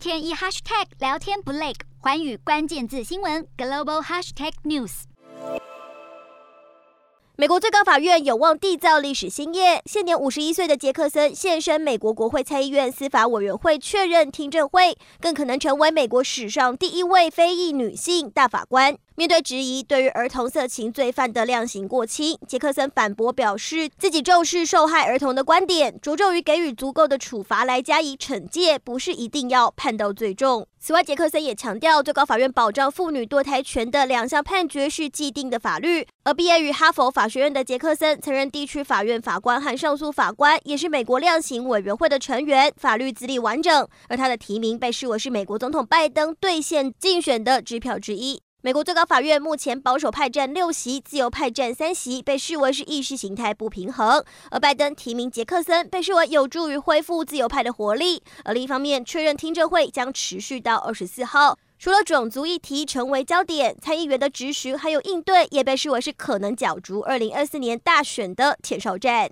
天一 hashtag 聊天不累，环宇关键字新闻 global hashtag news。美国最高法院有望缔造历史新页，现年五十一岁的杰克森现身美国国会参议院司法委员会确认听证会，更可能成为美国史上第一位非裔女性大法官。面对质疑，对于儿童色情罪犯的量刑过轻，杰克森反驳表示，自己重视受害儿童的观点，着重于给予足够的处罚来加以惩戒，不是一定要判到最重。此外，杰克森也强调，最高法院保障妇女堕胎权的两项判决是既定的法律。而毕业于哈佛法学院的杰克森，曾任地区法院法官和上诉法官，也是美国量刑委员会的成员，法律资历完整。而他的提名被视为是美国总统拜登兑现竞选的支票之一。美国最高法院目前保守派占六席，自由派占三席，被视为是意识形态不平衡。而拜登提名杰克森，被视为有助于恢复自由派的活力。而另一方面，确认听证会将持续到二十四号。除了种族议题成为焦点，参议员的质询还有应对，也被视为是可能角逐二零二四年大选的前哨战。